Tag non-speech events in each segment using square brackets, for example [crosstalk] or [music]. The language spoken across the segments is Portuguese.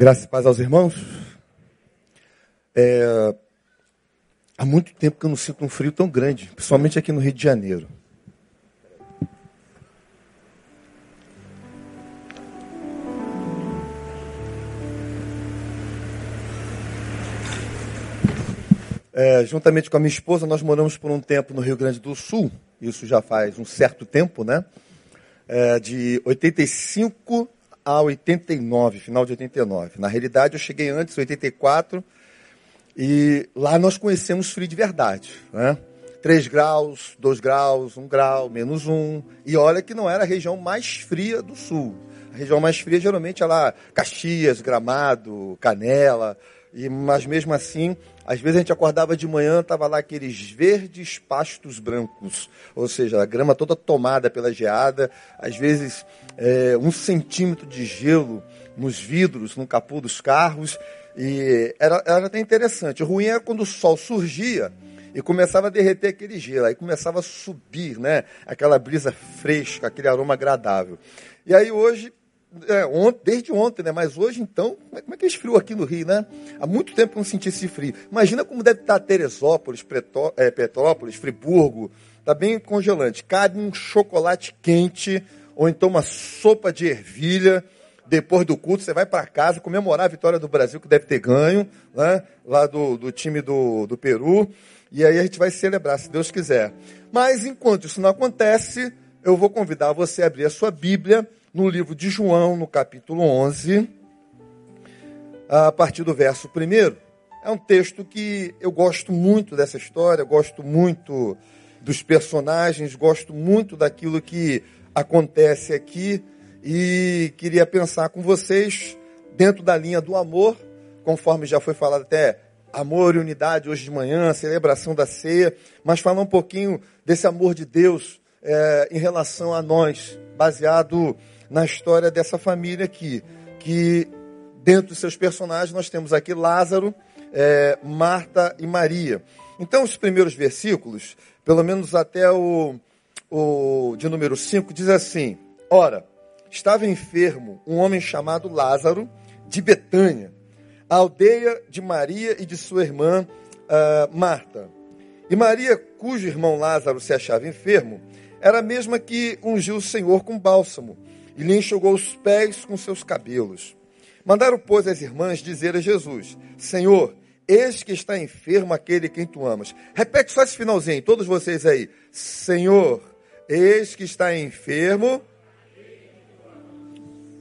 Graças e paz aos irmãos. É, há muito tempo que eu não sinto um frio tão grande, principalmente aqui no Rio de Janeiro. É, juntamente com a minha esposa, nós moramos por um tempo no Rio Grande do Sul, isso já faz um certo tempo, né? É, de 85 a 89, final de 89. Na realidade, eu cheguei antes, 84, e lá nós conhecemos frio de verdade, né? 3 graus, 2 graus, 1 grau, menos 1. E olha que não era a região mais fria do sul. A região mais fria geralmente é lá Caxias, Gramado, Canela, e, mas mesmo assim, às vezes a gente acordava de manhã, estava lá aqueles verdes pastos brancos, ou seja, a grama toda tomada pela geada, às vezes é, um centímetro de gelo nos vidros, no capô dos carros, e era, era até interessante. O ruim era quando o sol surgia e começava a derreter aquele gelo, aí começava a subir, né? Aquela brisa fresca, aquele aroma agradável. E aí hoje é, ontem, desde ontem, né? Mas hoje, então, como é que é esse aqui no Rio, né? Há muito tempo que não senti esse frio. Imagina como deve estar Teresópolis, é, Petrópolis, Friburgo. Está bem congelante. Cabe um chocolate quente, ou então uma sopa de ervilha. Depois do culto, você vai para casa comemorar a vitória do Brasil, que deve ter ganho, né? Lá do, do time do, do Peru. E aí a gente vai celebrar, se Deus quiser. Mas enquanto isso não acontece, eu vou convidar você a abrir a sua Bíblia no livro de João, no capítulo 11, a partir do verso 1. É um texto que eu gosto muito dessa história, gosto muito dos personagens, gosto muito daquilo que acontece aqui e queria pensar com vocês dentro da linha do amor, conforme já foi falado até amor e unidade hoje de manhã, celebração da ceia, mas falar um pouquinho desse amor de Deus é, em relação a nós, baseado na história dessa família aqui, que dentro dos seus personagens nós temos aqui Lázaro, é, Marta e Maria. Então, os primeiros versículos, pelo menos até o, o de número 5, diz assim: Ora, estava enfermo um homem chamado Lázaro, de Betânia, a aldeia de Maria e de sua irmã uh, Marta. E Maria, cujo irmão Lázaro se achava enfermo, era a mesma que ungiu o Senhor com bálsamo e lhe enxugou os pés com seus cabelos. Mandaram, pois, as irmãs dizer a Jesus: Senhor, eis que está enfermo aquele quem tu amas. Repete só esse finalzinho, todos vocês aí. Senhor, eis que está enfermo.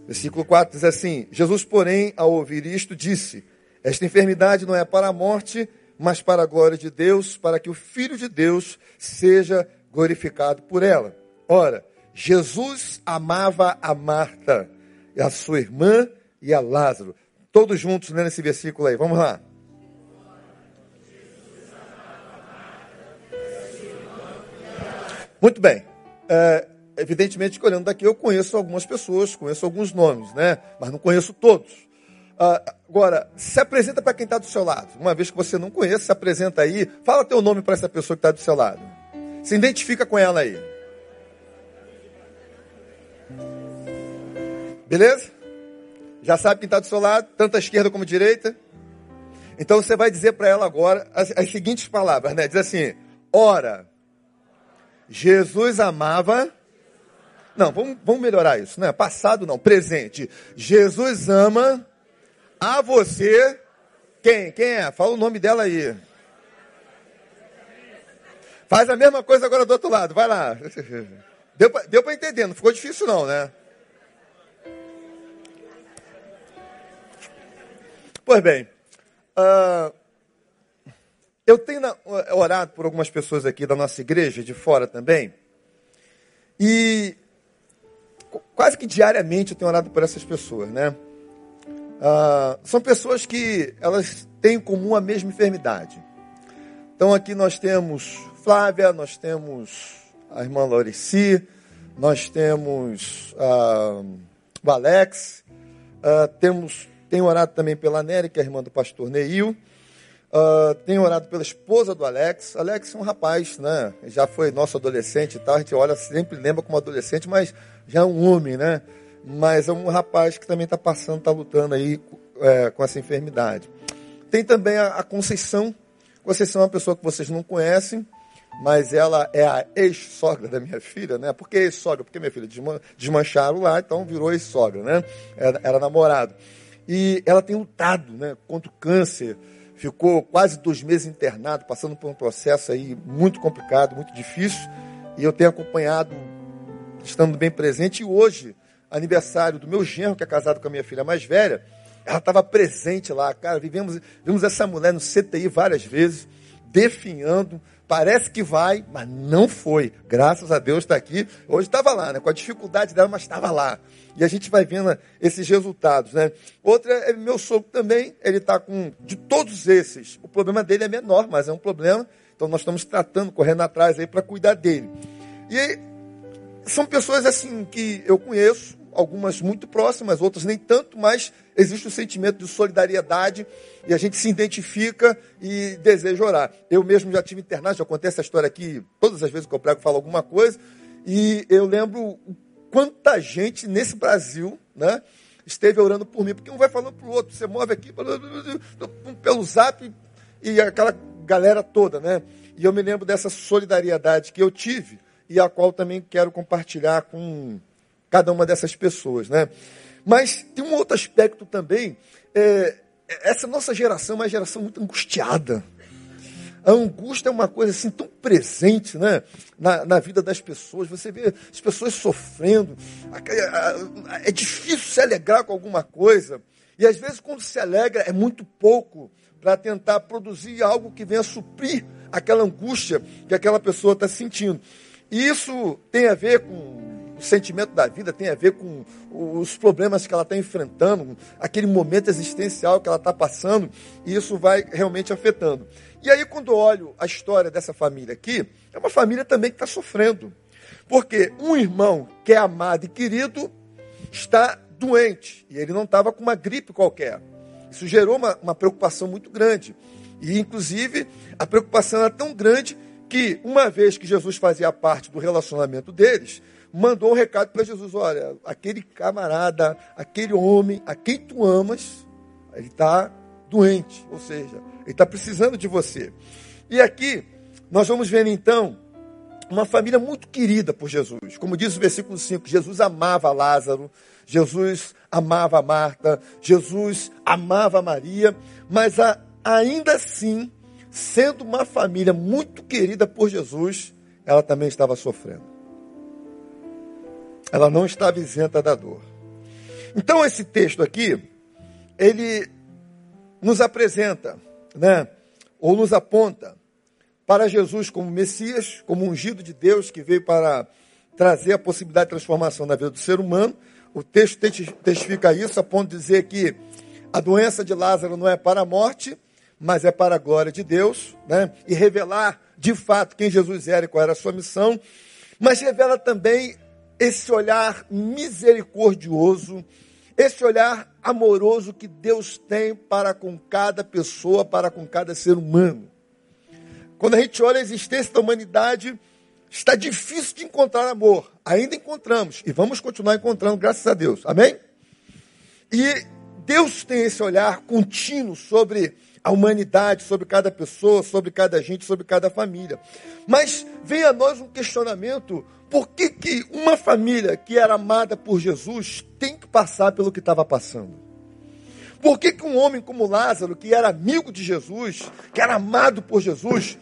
Versículo 4 diz assim: Jesus, porém, ao ouvir isto, disse: Esta enfermidade não é para a morte, mas para a glória de Deus, para que o Filho de Deus seja glorificado por ela. Ora, Jesus amava a Marta, a sua irmã e a Lázaro. Todos juntos lendo esse versículo aí. Vamos lá. Muito bem. É, evidentemente, olhando daqui, eu conheço algumas pessoas, conheço alguns nomes, né? Mas não conheço todos. Uh, agora, se apresenta para quem está do seu lado. Uma vez que você não conhece, se apresenta aí. Fala teu nome para essa pessoa que está do seu lado. Se identifica com ela aí. Beleza? Já sabe quem está do seu lado, tanto a esquerda como a direita? Então você vai dizer para ela agora as, as, seguintes palavras, né? Diz assim: Ora, Jesus amava. Não, vamos, vamos melhorar isso, né? Passado não, presente. Jesus ama a você. Quem? Quem é? Fala o nome dela aí. Faz a mesma coisa agora do outro lado, vai lá. [laughs] Deu para entender, não ficou difícil não, né? Pois bem, uh, eu tenho orado por algumas pessoas aqui da nossa igreja, de fora também, e quase que diariamente eu tenho orado por essas pessoas, né? Uh, são pessoas que elas têm em comum a mesma enfermidade. Então aqui nós temos Flávia, nós temos a irmã Laurici, nós temos uh, o Alex, uh, temos tenho orado também pela Nery, que é irmã do pastor Neil. Uh, tenho orado pela esposa do Alex. Alex é um rapaz, né? Já foi nosso adolescente e tal. A gente olha, sempre lembra como adolescente, mas já é um homem, né? Mas é um rapaz que também está passando, está lutando aí é, com essa enfermidade. Tem também a, a Conceição. Conceição é uma pessoa que vocês não conhecem, mas ela é a ex-sogra da minha filha, né? Por que ex-sogra? Porque minha filha desmancharam lá, então virou ex-sogra, né? Era, era, namorado. E ela tem lutado né, contra o câncer, ficou quase dois meses internado, passando por um processo aí muito complicado, muito difícil, e eu tenho acompanhado, estando bem presente, e hoje, aniversário do meu genro, que é casado com a minha filha mais velha, ela estava presente lá, cara, vivemos, vimos essa mulher no CTI várias vezes, definhando, parece que vai, mas não foi. Graças a Deus está aqui. Hoje estava lá, né? Com a dificuldade dela, mas estava lá. E a gente vai vendo esses resultados, né? Outra é meu sogro também, ele está com, de todos esses, o problema dele é menor, mas é um problema. Então nós estamos tratando, correndo atrás aí para cuidar dele. E são pessoas assim que eu conheço, algumas muito próximas, outras nem tanto, mas existe o sentimento de solidariedade e a gente se identifica e deseja orar. Eu mesmo já tive internado, já contei essa história aqui todas as vezes que eu prego falo alguma coisa, e eu lembro quanta gente nesse Brasil, né, esteve orando por mim, porque um vai falando para o outro, você move aqui pelo zap e aquela galera toda, né? E eu me lembro dessa solidariedade que eu tive e a qual também quero compartilhar com cada uma dessas pessoas, né? Mas tem um outro aspecto também. É, essa nossa geração é uma geração muito angustiada. A angústia é uma coisa assim tão presente né? na, na vida das pessoas. Você vê as pessoas sofrendo. É difícil se alegrar com alguma coisa. E às vezes, quando se alegra, é muito pouco para tentar produzir algo que venha suprir aquela angústia que aquela pessoa está sentindo. E isso tem a ver com o sentimento da vida, tem a ver com os problemas que ela está enfrentando, aquele momento existencial que ela está passando, e isso vai realmente afetando. E aí, quando eu olho a história dessa família aqui, é uma família também que está sofrendo. Porque um irmão que é amado e querido está doente, e ele não estava com uma gripe qualquer. Isso gerou uma, uma preocupação muito grande. E, inclusive, a preocupação era tão grande que, uma vez que Jesus fazia parte do relacionamento deles, mandou um recado para Jesus: olha, aquele camarada, aquele homem a quem tu amas, ele está doente, ou seja, ele está precisando de você. E aqui nós vamos ver então uma família muito querida por Jesus. Como diz o versículo 5, Jesus amava Lázaro, Jesus amava Marta, Jesus amava Maria, mas a, ainda assim, sendo uma família muito querida por Jesus, ela também estava sofrendo ela não estava isenta da dor. Então esse texto aqui, ele nos apresenta, né, ou nos aponta para Jesus como Messias, como ungido de Deus que veio para trazer a possibilidade de transformação na vida do ser humano. O texto testifica isso a ponto de dizer que a doença de Lázaro não é para a morte, mas é para a glória de Deus, né? E revelar de fato quem Jesus era e qual era a sua missão, mas revela também esse olhar misericordioso, esse olhar amoroso que Deus tem para com cada pessoa, para com cada ser humano. Quando a gente olha a existência da humanidade, está difícil de encontrar amor. Ainda encontramos e vamos continuar encontrando, graças a Deus. Amém? E Deus tem esse olhar contínuo sobre a humanidade, sobre cada pessoa, sobre cada gente, sobre cada família. Mas vem a nós um questionamento por que, que uma família que era amada por Jesus tem que passar pelo que estava passando? Por que, que um homem como Lázaro, que era amigo de Jesus, que era amado por Jesus,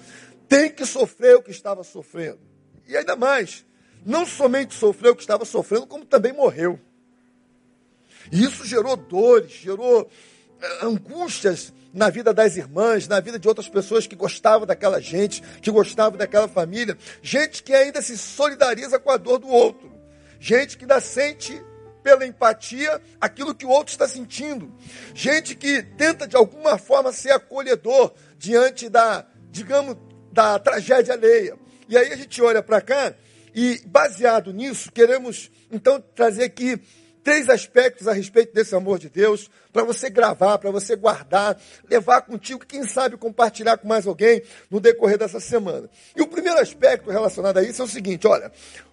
tem que sofrer o que estava sofrendo? E ainda mais, não somente sofreu o que estava sofrendo, como também morreu. E isso gerou dores, gerou eh, angústias na vida das irmãs, na vida de outras pessoas que gostavam daquela gente, que gostavam daquela família, gente que ainda se solidariza com a dor do outro, gente que ainda sente pela empatia aquilo que o outro está sentindo, gente que tenta de alguma forma ser acolhedor diante da, digamos, da tragédia alheia. E aí a gente olha para cá e, baseado nisso, queremos então trazer aqui três aspectos a respeito desse amor de Deus, para você gravar, para você guardar, levar contigo, quem sabe compartilhar com mais alguém no decorrer dessa semana. E o primeiro aspecto relacionado a isso é o seguinte: olha,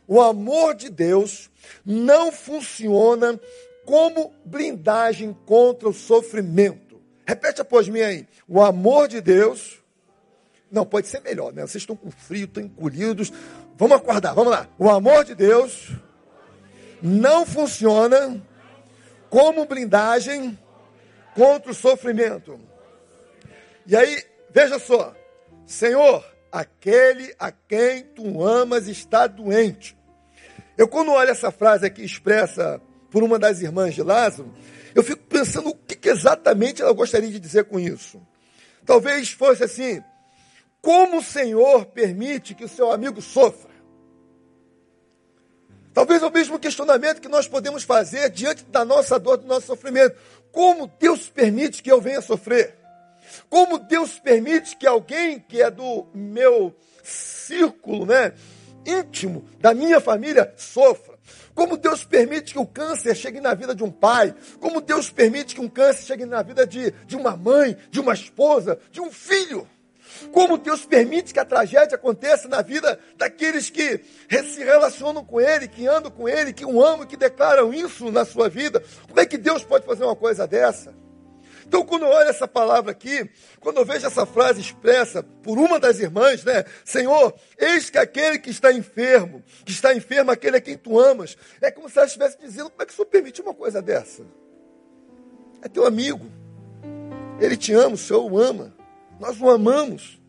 o amor de Deus não funciona como blindagem contra o sofrimento. Repete após mim aí. O amor de Deus. Não, pode ser melhor, né? Vocês estão com frio, estão encolhidos. Vamos acordar, vamos lá. O amor de Deus não funciona como blindagem contra o sofrimento. E aí, veja só. Senhor, aquele a quem tu amas está doente. Eu, quando olho essa frase aqui expressa por uma das irmãs de Lázaro, eu fico pensando o que, que exatamente ela gostaria de dizer com isso. Talvez fosse assim: como o Senhor permite que o seu amigo sofra? Talvez é o mesmo questionamento que nós podemos fazer diante da nossa dor, do nosso sofrimento. Como Deus permite que eu venha sofrer? Como Deus permite que alguém que é do meu círculo, né, íntimo, da minha família, sofra? Como Deus permite que o câncer chegue na vida de um pai? Como Deus permite que um câncer chegue na vida de, de uma mãe, de uma esposa, de um filho? Como Deus permite que a tragédia aconteça na vida daqueles que se relacionam com Ele, que andam com Ele, que o amam, que declaram isso na sua vida? Como é que Deus pode fazer uma coisa dessa? Então, quando eu olho essa palavra aqui, quando eu vejo essa frase expressa por uma das irmãs, né? Senhor, eis que aquele que está enfermo, que está enfermo, aquele a quem tu amas, é como se ela estivesse dizendo: como é que o Senhor permite uma coisa dessa? É teu amigo, ele te ama, o Senhor o ama. Nós o amamos.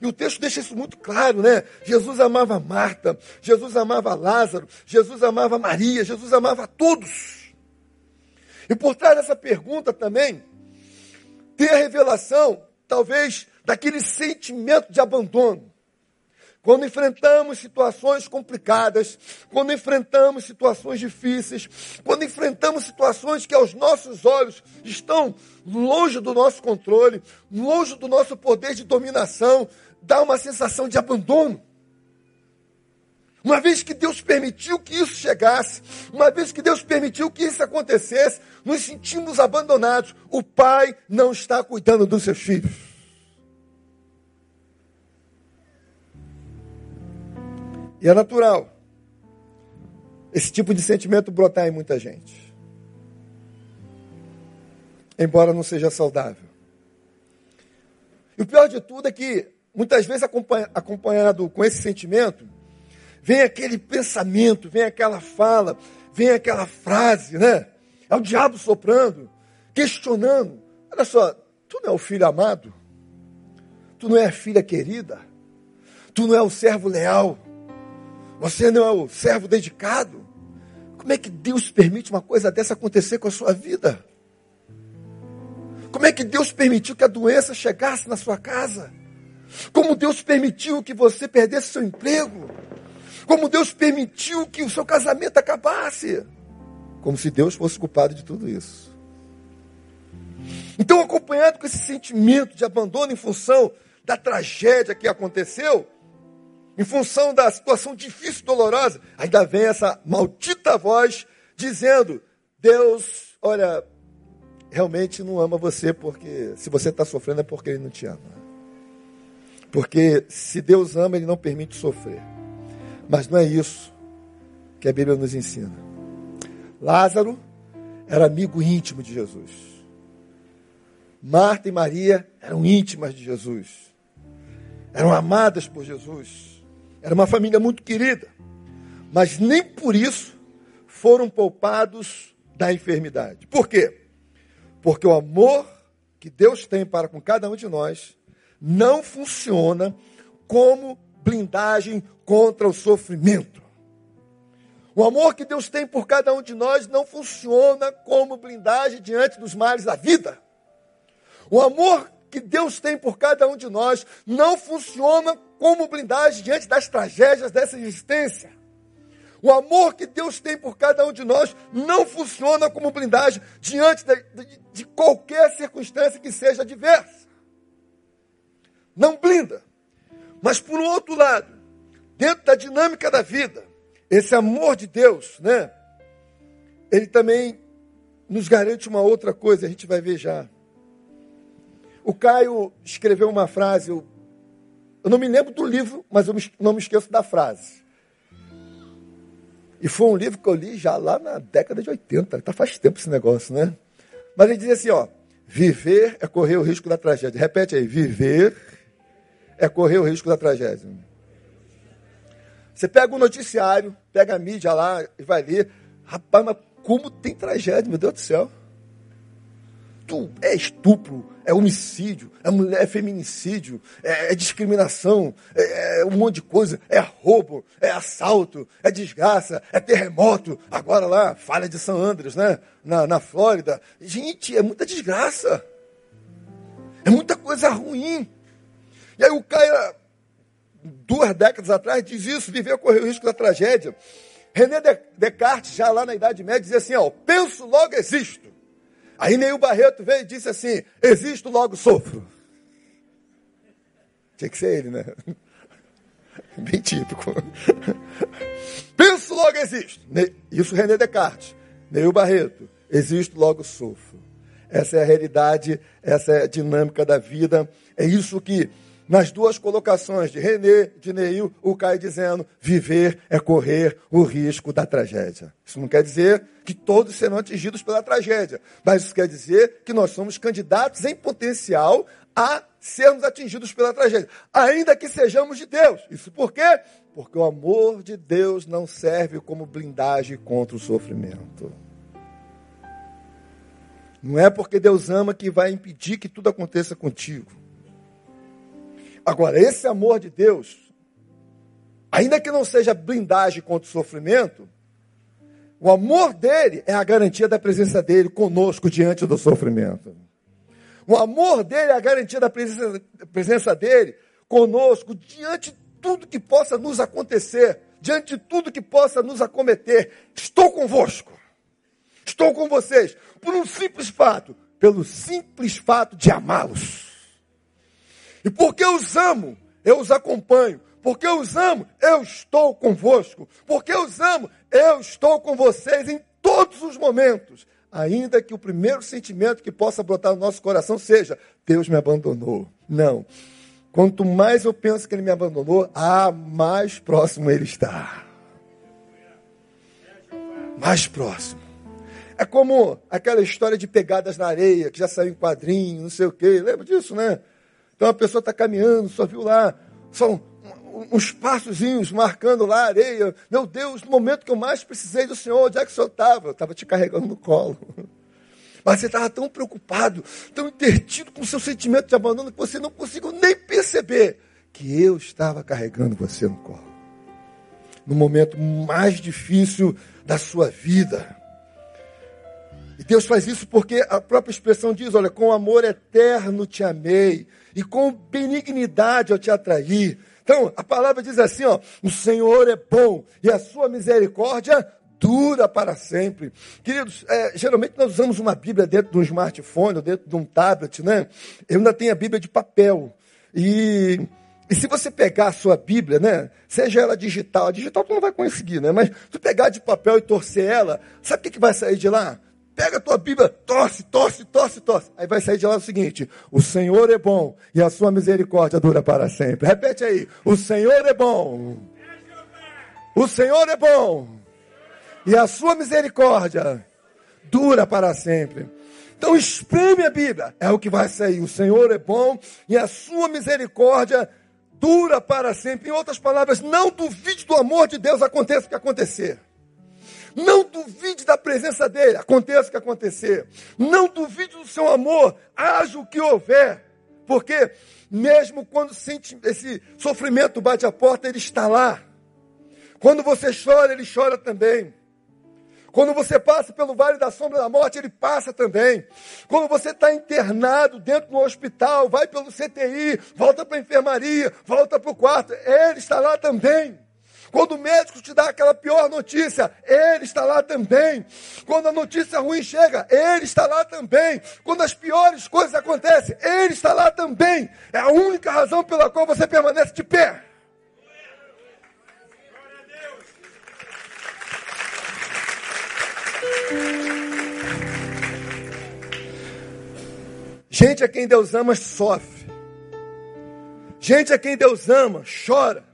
E o texto deixa isso muito claro, né? Jesus amava Marta, Jesus amava Lázaro, Jesus amava Maria, Jesus amava todos. E por trás dessa pergunta também, tem a revelação, talvez, daquele sentimento de abandono. Quando enfrentamos situações complicadas, quando enfrentamos situações difíceis, quando enfrentamos situações que aos nossos olhos estão longe do nosso controle, longe do nosso poder de dominação, dá uma sensação de abandono. Uma vez que Deus permitiu que isso chegasse, uma vez que Deus permitiu que isso acontecesse, nos sentimos abandonados. O pai não está cuidando dos seus filhos. E é natural esse tipo de sentimento brotar em muita gente. Embora não seja saudável. E o pior de tudo é que, muitas vezes, acompanhado com esse sentimento, vem aquele pensamento, vem aquela fala, vem aquela frase, né? É o diabo soprando, questionando. Olha só, tu não é o filho amado? Tu não é a filha querida? Tu não é o servo leal? Você não é o servo dedicado? Como é que Deus permite uma coisa dessa acontecer com a sua vida? Como é que Deus permitiu que a doença chegasse na sua casa? Como Deus permitiu que você perdesse seu emprego? Como Deus permitiu que o seu casamento acabasse? Como se Deus fosse culpado de tudo isso. Então, acompanhado com esse sentimento de abandono em função da tragédia que aconteceu, em função da situação difícil e dolorosa, ainda vem essa maldita voz dizendo: Deus, olha, realmente não ama você, porque se você está sofrendo é porque Ele não te ama. Porque se Deus ama, Ele não permite sofrer. Mas não é isso que a Bíblia nos ensina. Lázaro era amigo íntimo de Jesus. Marta e Maria eram íntimas de Jesus. Eram amadas por Jesus. Era uma família muito querida. Mas nem por isso foram poupados da enfermidade. Por quê? Porque o amor que Deus tem para com cada um de nós não funciona como blindagem contra o sofrimento. O amor que Deus tem por cada um de nós não funciona como blindagem diante dos males da vida. O amor que Deus tem por cada um de nós não funciona como blindagem diante das tragédias dessa existência. O amor que Deus tem por cada um de nós não funciona como blindagem diante de, de, de qualquer circunstância que seja adversa. Não blinda. Mas por um outro lado, dentro da dinâmica da vida, esse amor de Deus, né? Ele também nos garante uma outra coisa, a gente vai ver já. O Caio escreveu uma frase, eu, eu não me lembro do livro, mas eu não me esqueço da frase. E foi um livro que eu li já lá na década de 80. Tá faz tempo esse negócio, né? Mas ele diz assim, ó. Viver é correr o risco da tragédia. Repete aí. Viver é correr o risco da tragédia. Você pega o noticiário, pega a mídia lá e vai ler. Rapaz, mas como tem tragédia, meu Deus do céu. É estupro, é homicídio, é, mulher, é feminicídio, é, é discriminação, é, é, um monte de coisa, é roubo, é assalto, é desgraça, é terremoto. Agora lá, falha de São Andres, né? Na, na Flórida. Gente, é muita desgraça. É muita coisa ruim. E aí o cara, duas décadas atrás, diz isso, viveu correr o risco da tragédia. René Descartes, já lá na Idade Média, dizia assim, ó, penso, logo existo. Aí Neil Barreto veio e disse assim: Existo, logo sofro. Tinha que ser ele, né? [laughs] Bem típico. [laughs] Penso, logo existo. Isso René Descartes. Neil Barreto. Existo, logo sofro. Essa é a realidade, essa é a dinâmica da vida. É isso que nas duas colocações de René, de Neil, o Caio dizendo: viver é correr o risco da tragédia. Isso não quer dizer que todos serão atingidos pela tragédia, mas isso quer dizer que nós somos candidatos em potencial a sermos atingidos pela tragédia, ainda que sejamos de Deus. Isso por quê? Porque o amor de Deus não serve como blindagem contra o sofrimento. Não é porque Deus ama que vai impedir que tudo aconteça contigo. Agora, esse amor de Deus, ainda que não seja blindagem contra o sofrimento, o amor dele é a garantia da presença dele conosco diante do sofrimento. O amor dele é a garantia da presença, presença dele conosco diante de tudo que possa nos acontecer, diante de tudo que possa nos acometer. Estou convosco. Estou com vocês por um simples fato, pelo simples fato de amá-los. E porque os amo, eu os acompanho. Porque os amo, eu estou convosco. Porque os amo, eu estou com vocês em todos os momentos. Ainda que o primeiro sentimento que possa brotar no nosso coração seja: Deus me abandonou. Não. Quanto mais eu penso que ele me abandonou, ah, mais próximo ele está. Mais próximo. É como aquela história de pegadas na areia, que já saiu em quadrinho, não sei o quê. Lembra disso, né? Então a pessoa está caminhando, só viu lá, são uns passozinhos marcando lá a areia. Meu Deus, no momento que eu mais precisei do Senhor, onde é que o Senhor estava? Eu estava te carregando no colo. Mas você estava tão preocupado, tão intertido com o seu sentimento de abandono, que você não conseguiu nem perceber que eu estava carregando você no colo. No momento mais difícil da sua vida. E Deus faz isso porque a própria expressão diz: olha, com amor eterno te amei e com benignidade eu te atraí. Então, a palavra diz assim, ó, o Senhor é bom e a sua misericórdia dura para sempre. Queridos, é, geralmente nós usamos uma Bíblia dentro de um smartphone ou dentro de um tablet, né? Eu ainda tenho a Bíblia de papel. E, e se você pegar a sua Bíblia, né? Seja ela digital, a digital tu não vai conseguir, né? Mas tu pegar de papel e torcer ela, sabe o que, que vai sair de lá? Pega a tua Bíblia, torce, torce, torce, torce. Aí vai sair de lá o seguinte: O Senhor é bom e a sua misericórdia dura para sempre. Repete aí: O Senhor é bom. O Senhor é bom e a sua misericórdia dura para sempre. Então espreme a Bíblia, é o que vai sair. O Senhor é bom e a sua misericórdia dura para sempre. Em outras palavras, não duvide do amor de Deus, aconteça o que acontecer. Não duvide da presença dele, aconteça o que acontecer. Não duvide do seu amor, haja o que houver. Porque mesmo quando sente esse sofrimento bate a porta, ele está lá. Quando você chora, ele chora também. Quando você passa pelo vale da sombra da morte, ele passa também. Quando você está internado dentro do hospital, vai pelo CTI, volta para a enfermaria, volta para o quarto, ele está lá também. Quando o médico te dá aquela pior notícia, ele está lá também. Quando a notícia ruim chega, ele está lá também. Quando as piores coisas acontecem, ele está lá também. É a única razão pela qual você permanece de pé. Gente a quem Deus ama sofre. Gente a quem Deus ama chora.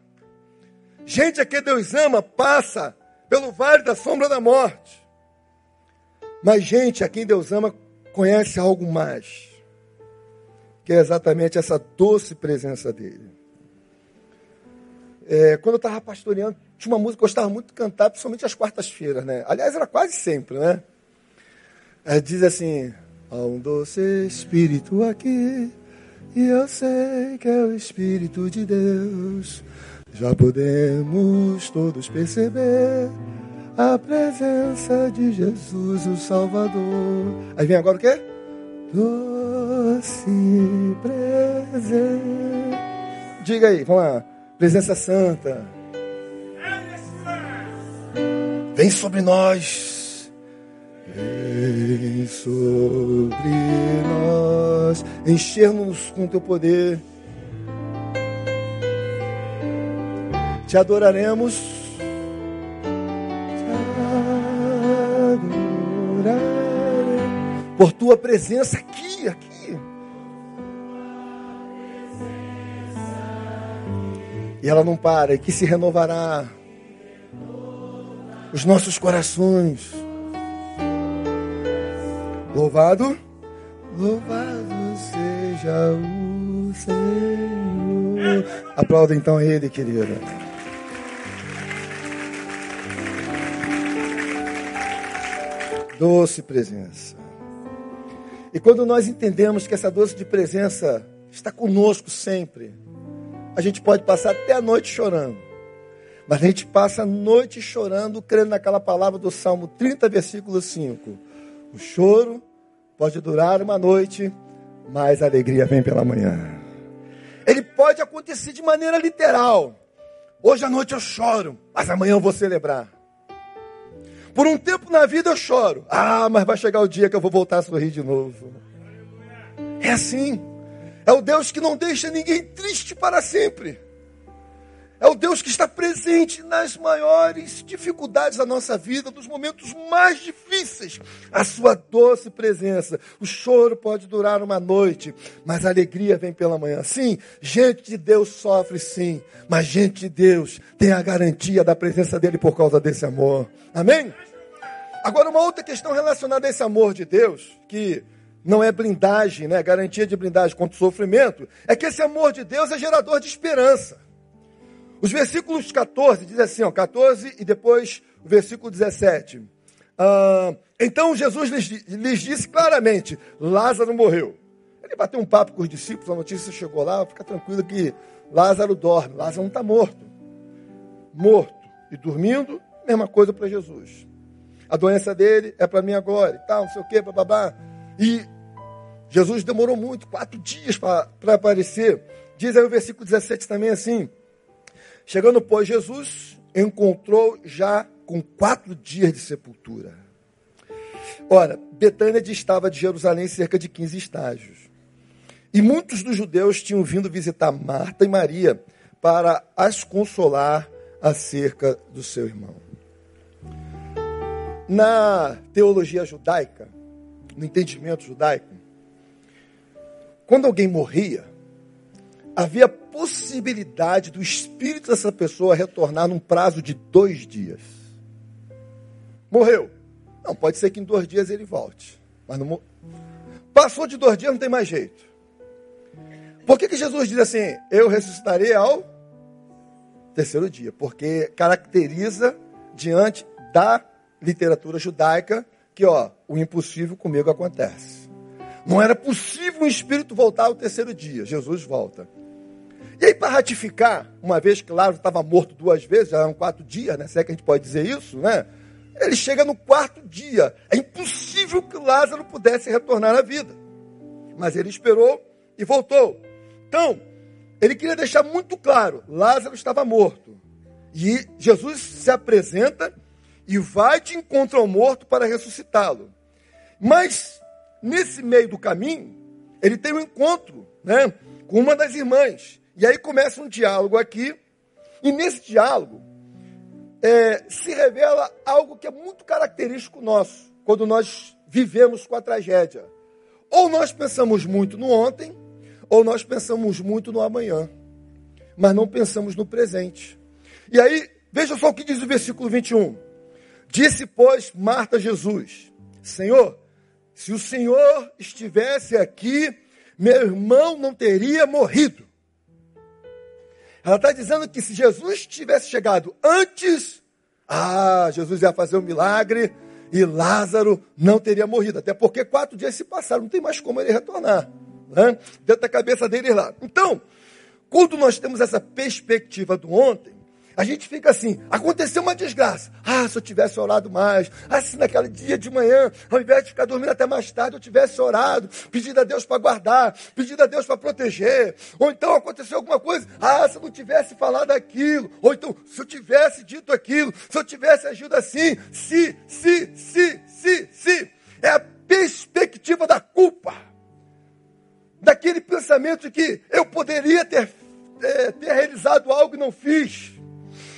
Gente a quem Deus ama passa pelo vale da sombra da morte. Mas, gente, a quem Deus ama conhece algo mais, que é exatamente essa doce presença dele. É, quando eu estava pastoreando, tinha uma música que eu gostava muito de cantar, principalmente às quartas-feiras, né? Aliás, era quase sempre, né? É, diz assim: Há um doce espírito aqui, e eu sei que é o Espírito de Deus. Já podemos todos perceber a presença de Jesus, o Salvador. Aí vem agora o quê? Doce presença. Diga aí, vamos lá. Presença Santa. Vem sobre nós. Vem sobre nós. Encher-nos com teu poder. Te adoraremos. Te. Por tua presença aqui, aqui. E ela não para, e que se renovará os nossos corações. Louvado, louvado seja o Senhor. Aplauda então ele, querida. Doce presença. E quando nós entendemos que essa doce de presença está conosco sempre, a gente pode passar até a noite chorando. Mas a gente passa a noite chorando, crendo naquela palavra do Salmo 30, versículo 5. O choro pode durar uma noite, mas a alegria vem pela manhã. Ele pode acontecer de maneira literal. Hoje à noite eu choro, mas amanhã eu vou celebrar. Por um tempo na vida eu choro. Ah, mas vai chegar o dia que eu vou voltar a sorrir de novo. É assim. É o Deus que não deixa ninguém triste para sempre. É o Deus que está presente nas maiores dificuldades da nossa vida, nos momentos mais difíceis. A sua doce presença. O choro pode durar uma noite, mas a alegria vem pela manhã. Sim, gente de Deus sofre sim, mas gente de Deus tem a garantia da presença dele por causa desse amor. Amém? Agora, uma outra questão relacionada a esse amor de Deus, que não é blindagem, né? garantia de blindagem contra o sofrimento, é que esse amor de Deus é gerador de esperança. Os versículos 14, diz assim, ó, 14 e depois o versículo 17. Ah, então Jesus lhes, lhes, disse claramente: Lázaro morreu. Ele bateu um papo com os discípulos, a notícia chegou lá, fica tranquilo que Lázaro dorme, Lázaro não está morto. Morto e dormindo, mesma coisa para Jesus. A doença dele é para mim agora e tal, não sei o que, babá. E Jesus demorou muito, quatro dias para aparecer. Diz aí o versículo 17 também assim: Chegando, pois, Jesus encontrou já com quatro dias de sepultura. Ora, Betânia distava de Jerusalém cerca de 15 estágios. E muitos dos judeus tinham vindo visitar Marta e Maria para as consolar acerca do seu irmão. Na teologia judaica, no entendimento judaico, quando alguém morria, havia possibilidade do espírito dessa pessoa retornar num prazo de dois dias. Morreu. Não, pode ser que em dois dias ele volte. Mas não Passou de dois dias, não tem mais jeito. Por que, que Jesus diz assim? Eu ressuscitarei ao terceiro dia? Porque caracteriza diante da literatura judaica que, ó, o impossível comigo acontece. Não era possível um espírito voltar ao terceiro dia. Jesus volta. E aí, para ratificar, uma vez que Lázaro estava morto duas vezes, já eram quatro dias, né? Se é que a gente pode dizer isso, né? Ele chega no quarto dia. É impossível que Lázaro pudesse retornar à vida. Mas ele esperou e voltou. Então, ele queria deixar muito claro: Lázaro estava morto. E Jesus se apresenta e vai de encontro ao morto para ressuscitá-lo. Mas, nesse meio do caminho, ele tem um encontro né, com uma das irmãs. E aí começa um diálogo aqui, e nesse diálogo é, se revela algo que é muito característico nosso, quando nós vivemos com a tragédia. Ou nós pensamos muito no ontem, ou nós pensamos muito no amanhã, mas não pensamos no presente. E aí, veja só o que diz o versículo 21. Disse, pois, Marta Jesus: Senhor, se o Senhor estivesse aqui, meu irmão não teria morrido. Ela está dizendo que se Jesus tivesse chegado antes, ah, Jesus ia fazer um milagre e Lázaro não teria morrido. Até porque quatro dias se passaram, não tem mais como ele retornar. Né? Dentro da cabeça dele lá. Então, quando nós temos essa perspectiva do ontem, a gente fica assim, aconteceu uma desgraça. Ah, se eu tivesse orado mais. Ah, se naquele dia de manhã, ao invés de ficar dormindo até mais tarde, eu tivesse orado, pedido a Deus para guardar, pedido a Deus para proteger. Ou então aconteceu alguma coisa. Ah, se eu não tivesse falado aquilo. Ou então, se eu tivesse dito aquilo, se eu tivesse agido assim. Se, se, se, se, se. É a perspectiva da culpa. Daquele pensamento de que eu poderia ter, é, ter realizado algo e não fiz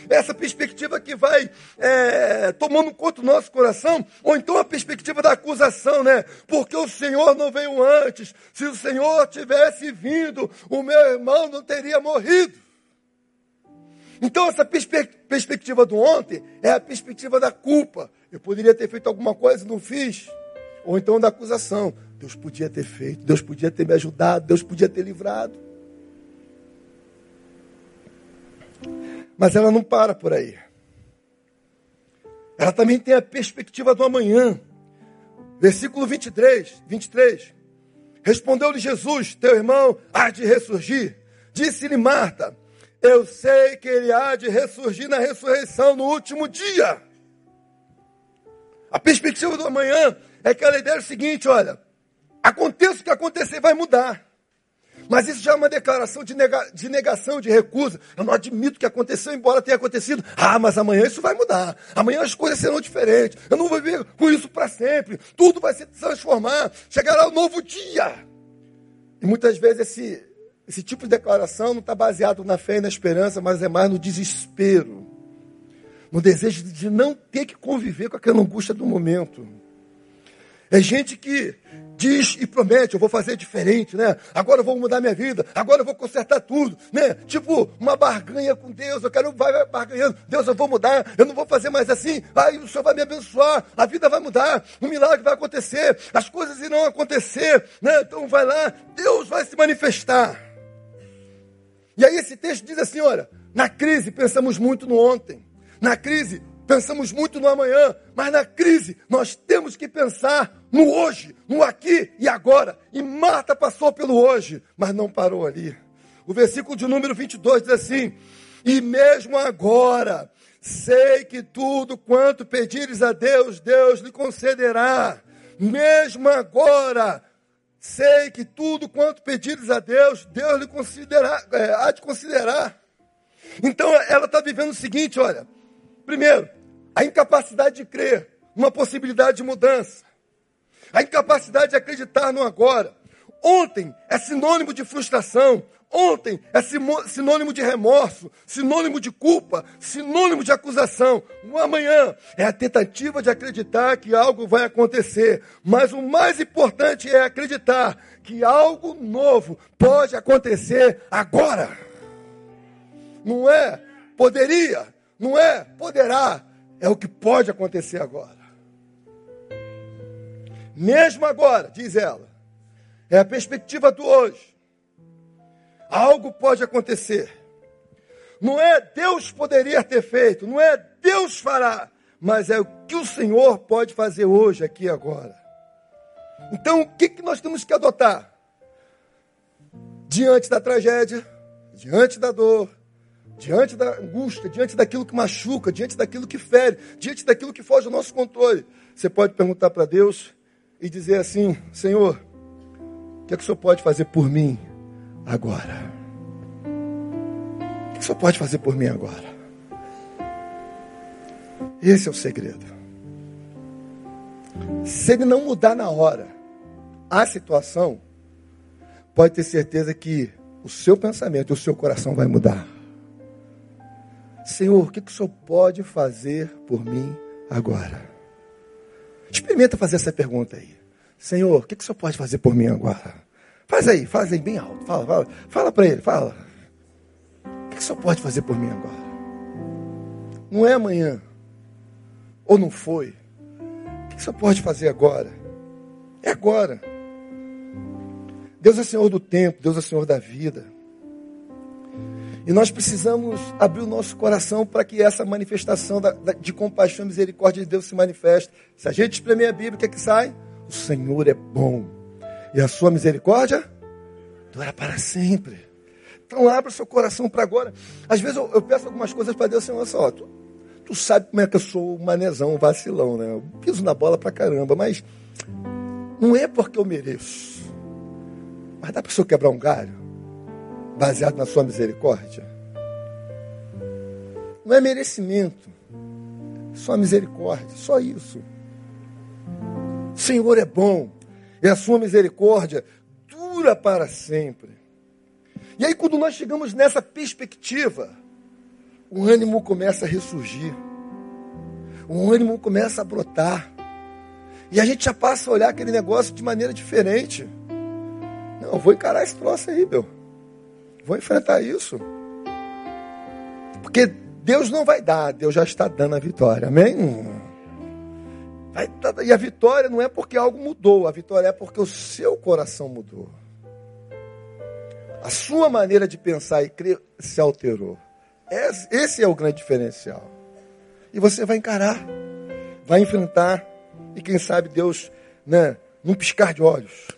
essa perspectiva que vai é, tomando conta do nosso coração, ou então a perspectiva da acusação, né? Porque o Senhor não veio antes. Se o Senhor tivesse vindo, o meu irmão não teria morrido. Então, essa perspe perspectiva do ontem é a perspectiva da culpa. Eu poderia ter feito alguma coisa e não fiz. Ou então da acusação. Deus podia ter feito, Deus podia ter me ajudado, Deus podia ter livrado. Mas ela não para por aí. Ela também tem a perspectiva do amanhã. Versículo 23, 23. Respondeu-lhe Jesus, teu irmão há de ressurgir. Disse-lhe Marta, eu sei que ele há de ressurgir na ressurreição no último dia. A perspectiva do amanhã é aquela ideia o seguinte, olha, aconteça o que acontecer, vai mudar. Mas isso já é uma declaração de, nega, de negação, de recusa. Eu não admito que aconteceu, embora tenha acontecido. Ah, mas amanhã isso vai mudar. Amanhã as coisas serão diferentes. Eu não vou viver com isso para sempre. Tudo vai se transformar. Chegará um novo dia. E muitas vezes esse, esse tipo de declaração não está baseado na fé e na esperança, mas é mais no desespero. No desejo de não ter que conviver com aquela angústia do momento. É gente que diz e promete, eu vou fazer diferente, né? Agora eu vou mudar minha vida, agora eu vou consertar tudo, né? Tipo, uma barganha com Deus, eu quero vai barganhando, Deus, eu vou mudar, eu não vou fazer mais assim, aí o Senhor vai me abençoar, a vida vai mudar, um milagre vai acontecer, as coisas irão acontecer, né? Então vai lá, Deus vai se manifestar. E aí esse texto diz assim, olha, na crise pensamos muito no ontem, na crise pensamos muito no amanhã, mas na crise nós temos que pensar no hoje, no aqui e agora. E Marta passou pelo hoje, mas não parou ali. O versículo de número 22 diz assim: E mesmo agora, sei que tudo quanto pedires a Deus, Deus lhe concederá. Mesmo agora, sei que tudo quanto pedires a Deus, Deus lhe considerar, é, há de considerar. Então ela está vivendo o seguinte: olha, primeiro, a incapacidade de crer, uma possibilidade de mudança. A incapacidade de acreditar no agora. Ontem é sinônimo de frustração. Ontem é sinônimo de remorso, sinônimo de culpa, sinônimo de acusação. O amanhã é a tentativa de acreditar que algo vai acontecer. Mas o mais importante é acreditar que algo novo pode acontecer agora. Não é poderia, não é poderá, é o que pode acontecer agora. Mesmo agora, diz ela, é a perspectiva do hoje. Algo pode acontecer. Não é Deus poderia ter feito, não é Deus fará, mas é o que o Senhor pode fazer hoje, aqui e agora. Então, o que, que nós temos que adotar? Diante da tragédia, diante da dor, diante da angústia, diante daquilo que machuca, diante daquilo que fere, diante daquilo que foge do nosso controle, você pode perguntar para Deus e dizer assim: Senhor, o que é que o Senhor pode fazer por mim agora? O que o Senhor pode fazer por mim agora? Esse é o segredo. Se ele não mudar na hora a situação, pode ter certeza que o seu pensamento e o seu coração vai mudar. Senhor, o que, que o Senhor pode fazer por mim agora? Experimenta fazer essa pergunta aí. Senhor, o que, que o Senhor pode fazer por mim agora? Faz aí, faz aí bem alto. Fala, fala, fala para ele, fala. O que, que o Senhor pode fazer por mim agora? Não é amanhã. Ou não foi? O que você pode fazer agora? É agora. Deus é Senhor do tempo, Deus é Senhor da vida. E nós precisamos abrir o nosso coração para que essa manifestação da, da, de compaixão e misericórdia de Deus se manifeste. Se a gente espremer a Bíblia, o que é que sai? O Senhor é bom. E a sua misericórdia dura para sempre. Então abra o seu coração para agora. Às vezes eu, eu peço algumas coisas para Deus, Senhor, só, tu, tu sabe como é que eu sou um manezão, um vacilão, né? Eu piso na bola para caramba, mas não é porque eu mereço. Mas dá para o senhor quebrar um galho? Baseado na sua misericórdia? Não é merecimento, só misericórdia, só isso. O Senhor é bom e a sua misericórdia dura para sempre. E aí, quando nós chegamos nessa perspectiva, o ânimo começa a ressurgir, o ânimo começa a brotar, e a gente já passa a olhar aquele negócio de maneira diferente. Não, vou encarar esse troço aí, meu. Vou enfrentar isso. Porque Deus não vai dar, Deus já está dando a vitória. Amém? e a vitória não é porque algo mudou, a vitória é porque o seu coração mudou. A sua maneira de pensar e crer se alterou. Esse é o grande diferencial. E você vai encarar, vai enfrentar, e quem sabe Deus, né, num piscar de olhos.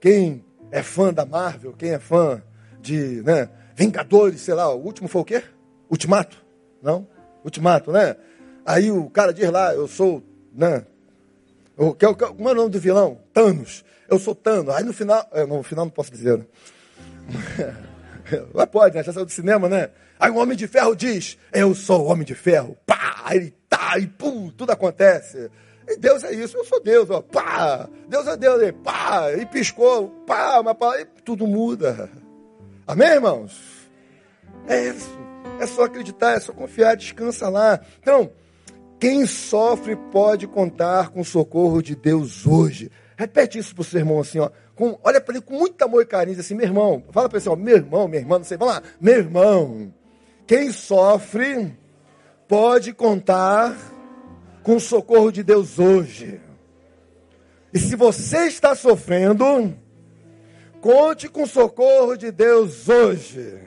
Quem é fã da Marvel, quem é fã de né, Vingadores, sei lá, o último foi o quê? Ultimato? Não? Ultimato, né? Aí o cara diz lá, eu sou, né? O, que, como é o nome do vilão? Thanos. Eu sou Thanos. Aí no final, é, no final não posso dizer, né? [laughs] Mas pode, né? Já saiu do cinema, né? Aí o Homem de Ferro diz, eu sou o Homem de Ferro. Pá! Aí ele tá, e pum, tudo acontece. E Deus é isso, eu sou Deus, ó, pá! Deus é Deus, e pá! E piscou, pá, mas pá, e tudo muda. Amém, irmãos? É isso. É só acreditar, é só confiar, descansa lá. Então, quem sofre pode contar com o socorro de Deus hoje. Repete isso para o seu irmão assim, ó. Com, olha para ele com muito amor e carinho, assim, meu irmão. Fala para ele assim, ó, meu irmão, minha irmã, não sei, vamos lá. Meu irmão, quem sofre pode contar com o socorro de Deus hoje. E se você está sofrendo, Conte com o socorro de Deus hoje.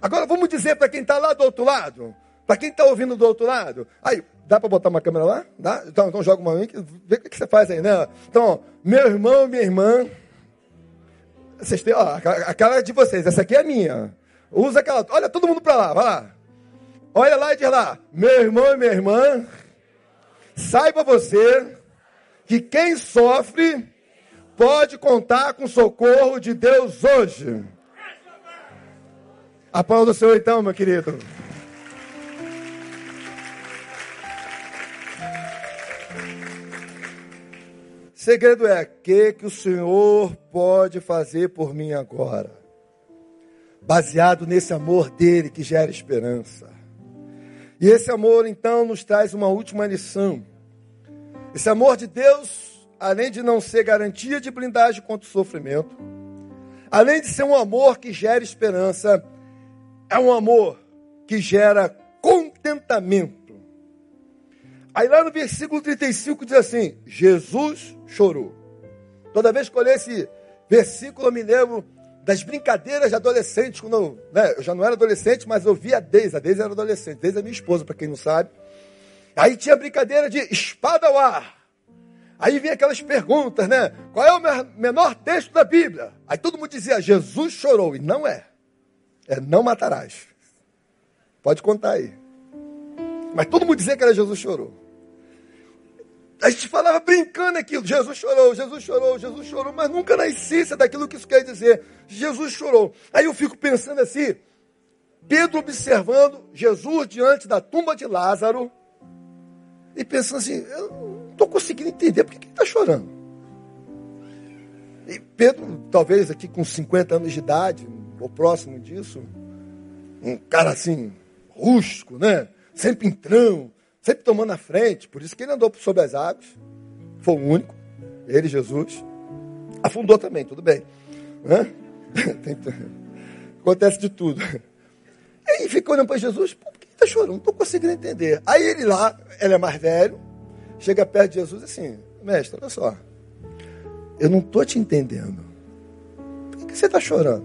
Agora vamos dizer para quem está lá do outro lado, para quem está ouvindo do outro lado. Aí, dá para botar uma câmera lá? Dá? Então, então joga uma link, vê o que você faz aí, né? Então, meu irmão, minha irmã, vocês têm, ó, aquela de vocês, essa aqui é minha. Usa aquela, olha todo mundo para lá, vai lá. Olha lá e diz lá, meu irmão e minha irmã, saiba você que quem sofre pode contar com o socorro de Deus hoje. Aplauda o Senhor então, meu querido. Segredo é: o que, que o Senhor pode fazer por mim agora? Baseado nesse amor dele que gera esperança. E esse amor, então, nos traz uma última lição. Esse amor de Deus além de não ser garantia de blindagem contra o sofrimento, além de ser um amor que gera esperança, é um amor que gera contentamento. Aí lá no versículo 35 diz assim: Jesus chorou. Toda vez que eu leio esse versículo, eu me lembro das brincadeiras de adolescente, quando eu, né, eu já não era adolescente, mas eu via a Deise, a Deise era adolescente, Deise é minha esposa, para quem não sabe. Aí tinha brincadeira de espada ao ar. Aí vem aquelas perguntas, né? Qual é o menor texto da Bíblia? Aí todo mundo dizia, Jesus chorou. E não é. É não matarás. Pode contar aí. Mas todo mundo dizia que era Jesus chorou. A gente falava brincando aquilo, Jesus chorou, Jesus chorou, Jesus chorou, mas nunca na essência daquilo que isso quer dizer. Jesus chorou. Aí eu fico pensando assim, Pedro observando Jesus diante da tumba de Lázaro, e pensando assim, eu estou conseguindo entender por que ele está chorando. E Pedro, talvez aqui com 50 anos de idade, ou próximo disso, um cara assim, rústico, né? Sempre entrão, sempre tomando a frente. Por isso que ele andou sobre as águas. Foi o único. Ele, Jesus. Afundou também, tudo bem. Né? [laughs] Acontece de tudo. E aí fica olhando para Jesus, por que está chorando? Não estou conseguindo entender. Aí ele lá, ele é mais velho, chega perto de Jesus assim, mestre, olha só, eu não estou te entendendo. Por que você está chorando?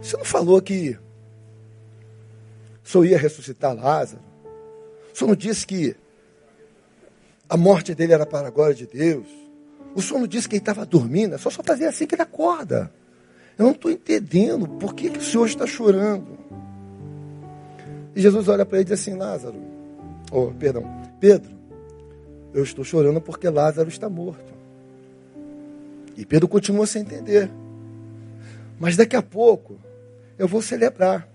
Você não falou que senhor ia ressuscitar Lázaro? O senhor não disse que a morte dele era para a glória de Deus? O senhor não disse que ele estava dormindo? É só só fazer assim que ele acorda. Eu não estou entendendo por que, que o senhor está chorando. E Jesus olha para ele e diz assim: Lázaro, oh, perdão, Pedro, eu estou chorando porque Lázaro está morto. E Pedro continua sem entender. Mas daqui a pouco eu vou celebrar.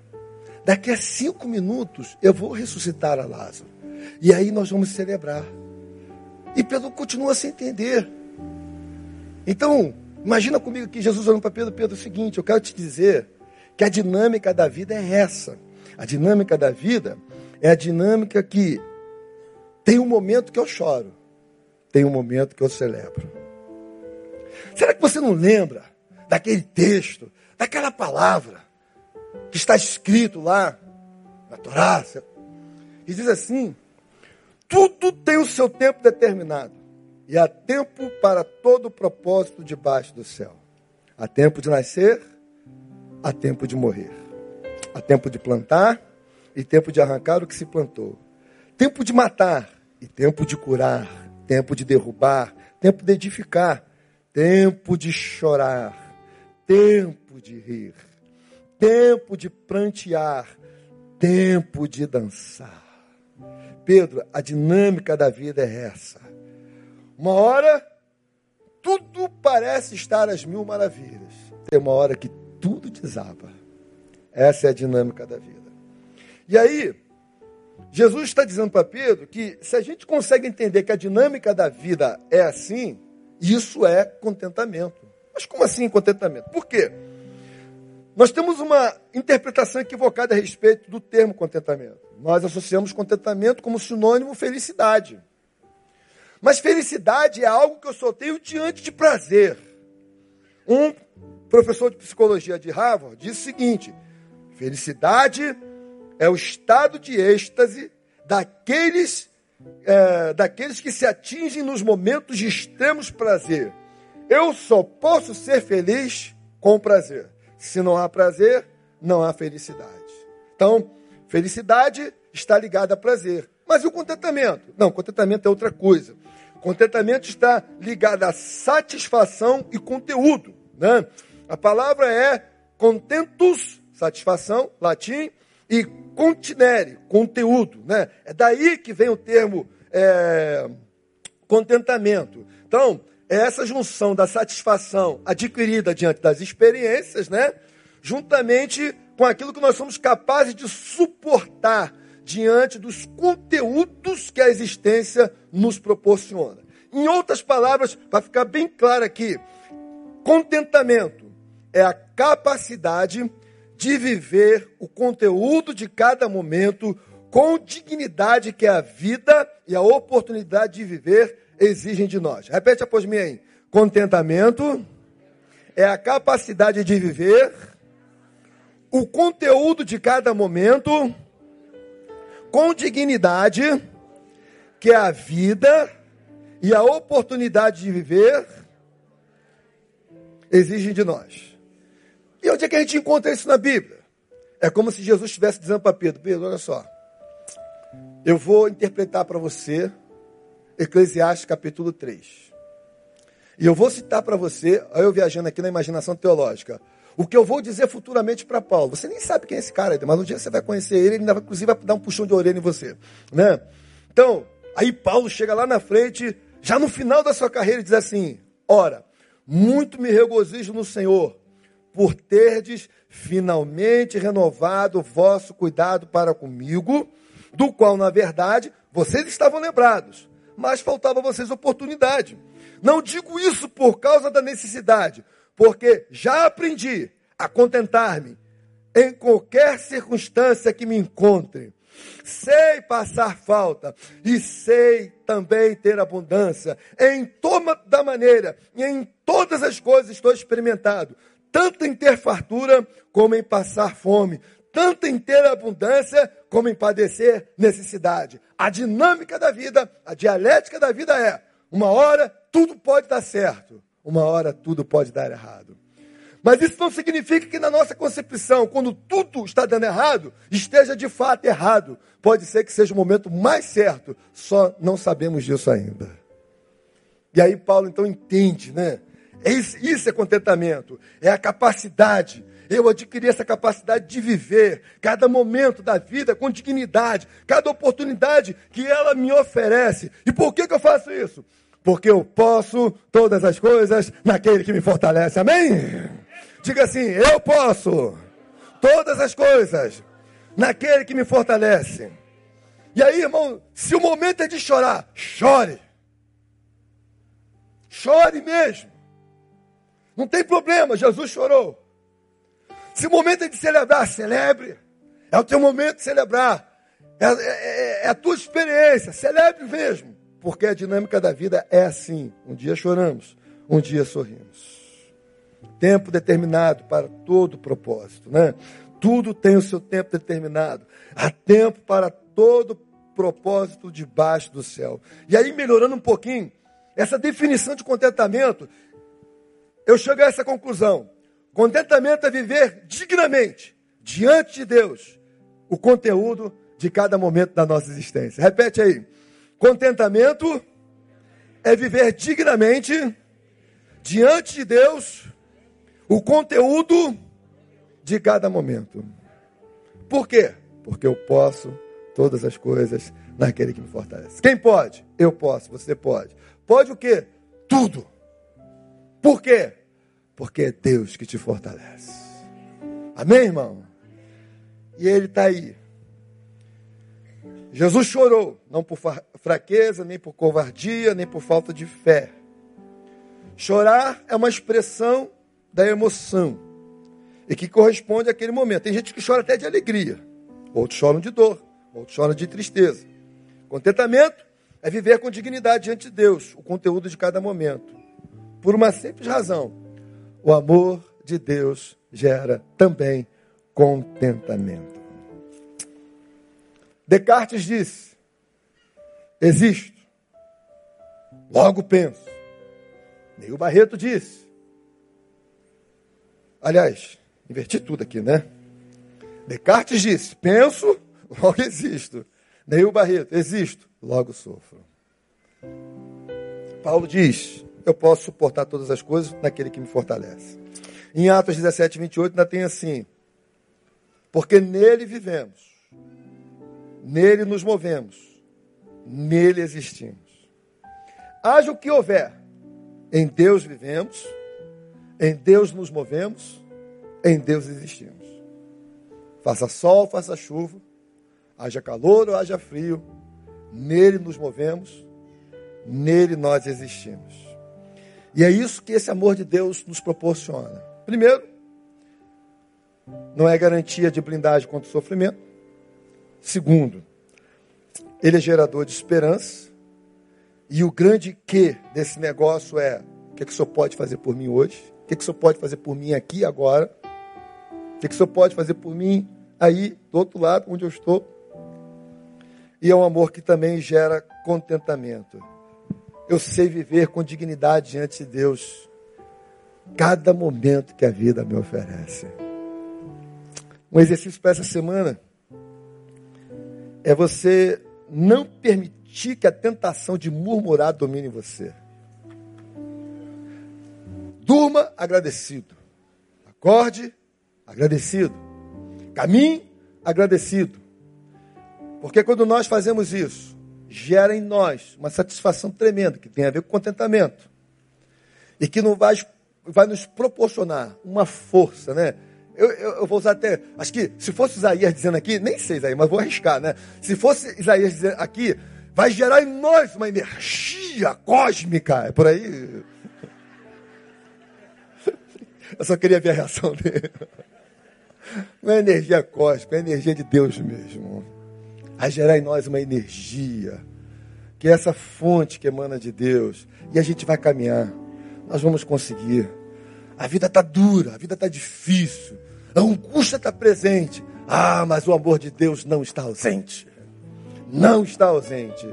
Daqui a cinco minutos eu vou ressuscitar a Lázaro. E aí nós vamos celebrar. E Pedro continua sem entender. Então, imagina comigo que Jesus olhando para Pedro, Pedro, é o seguinte, eu quero te dizer que a dinâmica da vida é essa. A dinâmica da vida é a dinâmica que tem um momento que eu choro, tem um momento que eu celebro. Será que você não lembra daquele texto, daquela palavra que está escrito lá na Torá? E diz assim: tudo tem o seu tempo determinado. E há tempo para todo o propósito debaixo do céu. Há tempo de nascer, há tempo de morrer. Há tempo de plantar e tempo de arrancar o que se plantou. Tempo de matar e tempo de curar. Tempo de derrubar, tempo de edificar. Tempo de chorar, tempo de rir. Tempo de prantear, tempo de dançar. Pedro, a dinâmica da vida é essa. Uma hora, tudo parece estar às mil maravilhas. Tem uma hora que tudo desaba. Essa é a dinâmica da vida. E aí, Jesus está dizendo para Pedro que se a gente consegue entender que a dinâmica da vida é assim, isso é contentamento. Mas como assim contentamento? Por quê? Nós temos uma interpretação equivocada a respeito do termo contentamento. Nós associamos contentamento como sinônimo felicidade. Mas felicidade é algo que eu só tenho diante de prazer. Um professor de psicologia de Harvard disse o seguinte: felicidade é o estado de êxtase daqueles, é, daqueles que se atingem nos momentos de extremos prazer. Eu só posso ser feliz com prazer. Se não há prazer, não há felicidade. Então, felicidade está ligada a prazer. Mas e o contentamento? Não, contentamento é outra coisa. Contentamento está ligado a satisfação e conteúdo. Né? A palavra é contentus, satisfação, latim, e continere, conteúdo. Né? É daí que vem o termo é, contentamento. Então, é essa junção da satisfação adquirida diante das experiências, né? Juntamente com aquilo que nós somos capazes de suportar diante dos conteúdos que a existência nos proporciona. Em outras palavras, para ficar bem claro aqui, contentamento é a capacidade de viver o conteúdo de cada momento com dignidade que a vida e a oportunidade de viver exigem de nós. Repete após mim aí. Contentamento é a capacidade de viver o conteúdo de cada momento com dignidade que a vida e a oportunidade de viver exigem de nós. E onde é que a gente encontra isso na Bíblia? É como se Jesus estivesse dizendo para Pedro: Pedro, olha só, eu vou interpretar para você Eclesiastes capítulo 3. E eu vou citar para você, eu viajando aqui na imaginação teológica, o que eu vou dizer futuramente para Paulo. Você nem sabe quem é esse cara, mas um dia você vai conhecer ele, ele ainda inclusive vai dar um puxão de orelha em você. Né? Então, aí Paulo chega lá na frente, já no final da sua carreira, e diz assim: Ora, muito me regozijo no Senhor, por terdes finalmente renovado o vosso cuidado para comigo, do qual, na verdade, vocês estavam lembrados mas faltava a vocês oportunidade. Não digo isso por causa da necessidade, porque já aprendi a contentar-me em qualquer circunstância que me encontre. Sei passar falta e sei também ter abundância. Em toda maneira e em todas as coisas estou experimentado, tanto em ter fartura como em passar fome. tanto em ter abundância como em padecer necessidade. A dinâmica da vida, a dialética da vida é: uma hora tudo pode dar certo, uma hora tudo pode dar errado. Mas isso não significa que na nossa concepção, quando tudo está dando errado, esteja de fato errado. Pode ser que seja o momento mais certo, só não sabemos disso ainda. E aí Paulo então entende, né? É isso, é contentamento, é a capacidade. Eu adquiri essa capacidade de viver cada momento da vida com dignidade, cada oportunidade que ela me oferece. E por que, que eu faço isso? Porque eu posso todas as coisas naquele que me fortalece. Amém? Diga assim: eu posso todas as coisas naquele que me fortalece. E aí, irmão, se o momento é de chorar, chore. Chore mesmo. Não tem problema, Jesus chorou. Se o momento é de celebrar, celebre. É o teu momento de celebrar. É, é, é, é a tua experiência, celebre mesmo. Porque a dinâmica da vida é assim. Um dia choramos, um dia sorrimos. Tempo determinado para todo propósito, né? Tudo tem o seu tempo determinado. Há tempo para todo propósito debaixo do céu. E aí, melhorando um pouquinho, essa definição de contentamento, eu chego a essa conclusão. Contentamento é viver dignamente, diante de Deus, o conteúdo de cada momento da nossa existência. Repete aí. Contentamento é viver dignamente, diante de Deus, o conteúdo de cada momento. Por quê? Porque eu posso todas as coisas naquele que me fortalece. Quem pode? Eu posso, você pode. Pode o quê? Tudo. Por quê? Porque é Deus que te fortalece. Amém, irmão? E ele está aí. Jesus chorou, não por fraqueza, nem por covardia, nem por falta de fé. Chorar é uma expressão da emoção e que corresponde àquele momento. Tem gente que chora até de alegria, outros choram de dor, outros choram de tristeza. Contentamento é viver com dignidade diante de Deus, o conteúdo de cada momento. Por uma simples razão: o amor de Deus gera também contentamento. Descartes disse: Existo, logo penso. Neil Barreto disse: Aliás, inverti tudo aqui, né? Descartes disse: Penso, logo existo. Neil Barreto: Existo, logo sofro. Paulo diz: Eu posso suportar todas as coisas naquele que me fortalece. Em Atos 17, 28, ainda tem assim: Porque nele vivemos, nele nos movemos, nele existimos. Haja o que houver, em Deus vivemos, em Deus nos movemos, em Deus existimos. Faça sol, faça chuva, haja calor ou haja frio, nele nos movemos, nele nós existimos. E é isso que esse amor de Deus nos proporciona. Primeiro, não é garantia de blindagem contra o sofrimento. Segundo, ele é gerador de esperança. E o grande que desse negócio é: o que, é que o senhor pode fazer por mim hoje? O que, é que o senhor pode fazer por mim aqui agora? O que, é que o senhor pode fazer por mim aí, do outro lado, onde eu estou? E é um amor que também gera contentamento. Eu sei viver com dignidade diante de Deus, cada momento que a vida me oferece. Um exercício para essa semana é você não permitir que a tentação de murmurar domine você. Durma agradecido. Acorde agradecido. Caminhe agradecido. Porque quando nós fazemos isso, gera em nós uma satisfação tremenda, que tem a ver com contentamento. E que não vai, vai nos proporcionar uma força, né? Eu, eu, eu, vou usar até. Acho que se fosse Isaías dizendo aqui, nem sei Isaías, mas vou arriscar, né? Se fosse Isaías dizendo aqui, vai gerar em nós uma energia cósmica. É por aí. [laughs] Eu só queria ver a reação dele. Não é energia cósmica, é energia de Deus mesmo a gerar em nós uma energia, que é essa fonte que emana de Deus, e a gente vai caminhar, nós vamos conseguir. A vida está dura, a vida está difícil, a angústia está presente, Ah, mas o amor de Deus não está ausente. Não está ausente.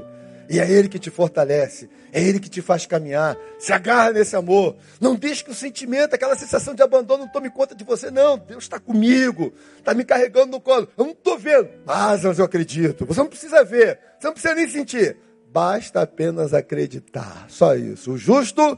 E é Ele que te fortalece. É Ele que te faz caminhar. Se agarra nesse amor. Não deixe que o sentimento, aquela sensação de abandono não tome conta de você. Não, Deus está comigo. Está me carregando no colo. Eu não estou vendo. Mas eu acredito. Você não precisa ver. Você não precisa nem sentir. Basta apenas acreditar. Só isso. O justo